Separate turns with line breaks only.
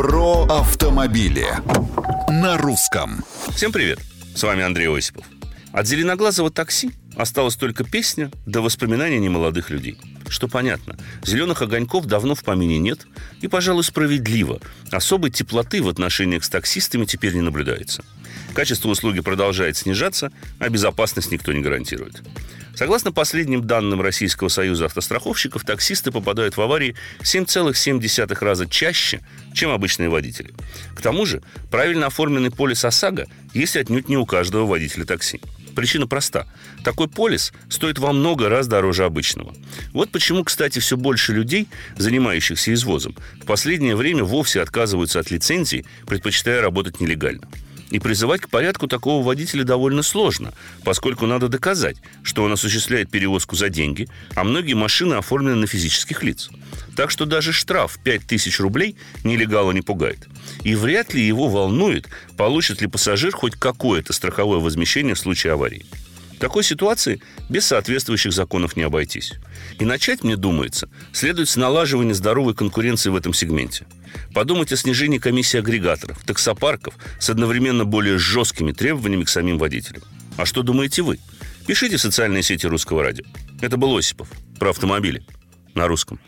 Про автомобили на русском.
Всем привет! С вами Андрей Осипов. От зеленоглазого такси осталась только песня до воспоминания немолодых людей. Что понятно, зеленых огоньков давно в помине нет, и, пожалуй, справедливо. Особой теплоты в отношениях с таксистами теперь не наблюдается. Качество услуги продолжает снижаться, а безопасность никто не гарантирует. Согласно последним данным Российского союза автостраховщиков, таксисты попадают в аварии 7,7 раза чаще, чем обычные водители. К тому же, правильно оформленный полис ОСАГО есть отнюдь не у каждого водителя такси. Причина проста. Такой полис стоит во много раз дороже обычного. Вот почему, кстати, все больше людей, занимающихся извозом, в последнее время вовсе отказываются от лицензии, предпочитая работать нелегально. И призывать к порядку такого водителя довольно сложно, поскольку надо доказать, что он осуществляет перевозку за деньги, а многие машины оформлены на физических лиц. Так что даже штраф 5000 рублей нелегала не пугает. И вряд ли его волнует, получит ли пассажир хоть какое-то страховое возмещение в случае аварии. Такой ситуации без соответствующих законов не обойтись. И начать, мне думается, следует с налаживания здоровой конкуренции в этом сегменте. Подумать о снижении комиссии агрегаторов, таксопарков с одновременно более жесткими требованиями к самим водителям. А что думаете вы? Пишите в социальные сети Русского радио. Это был Осипов. Про автомобили. На русском.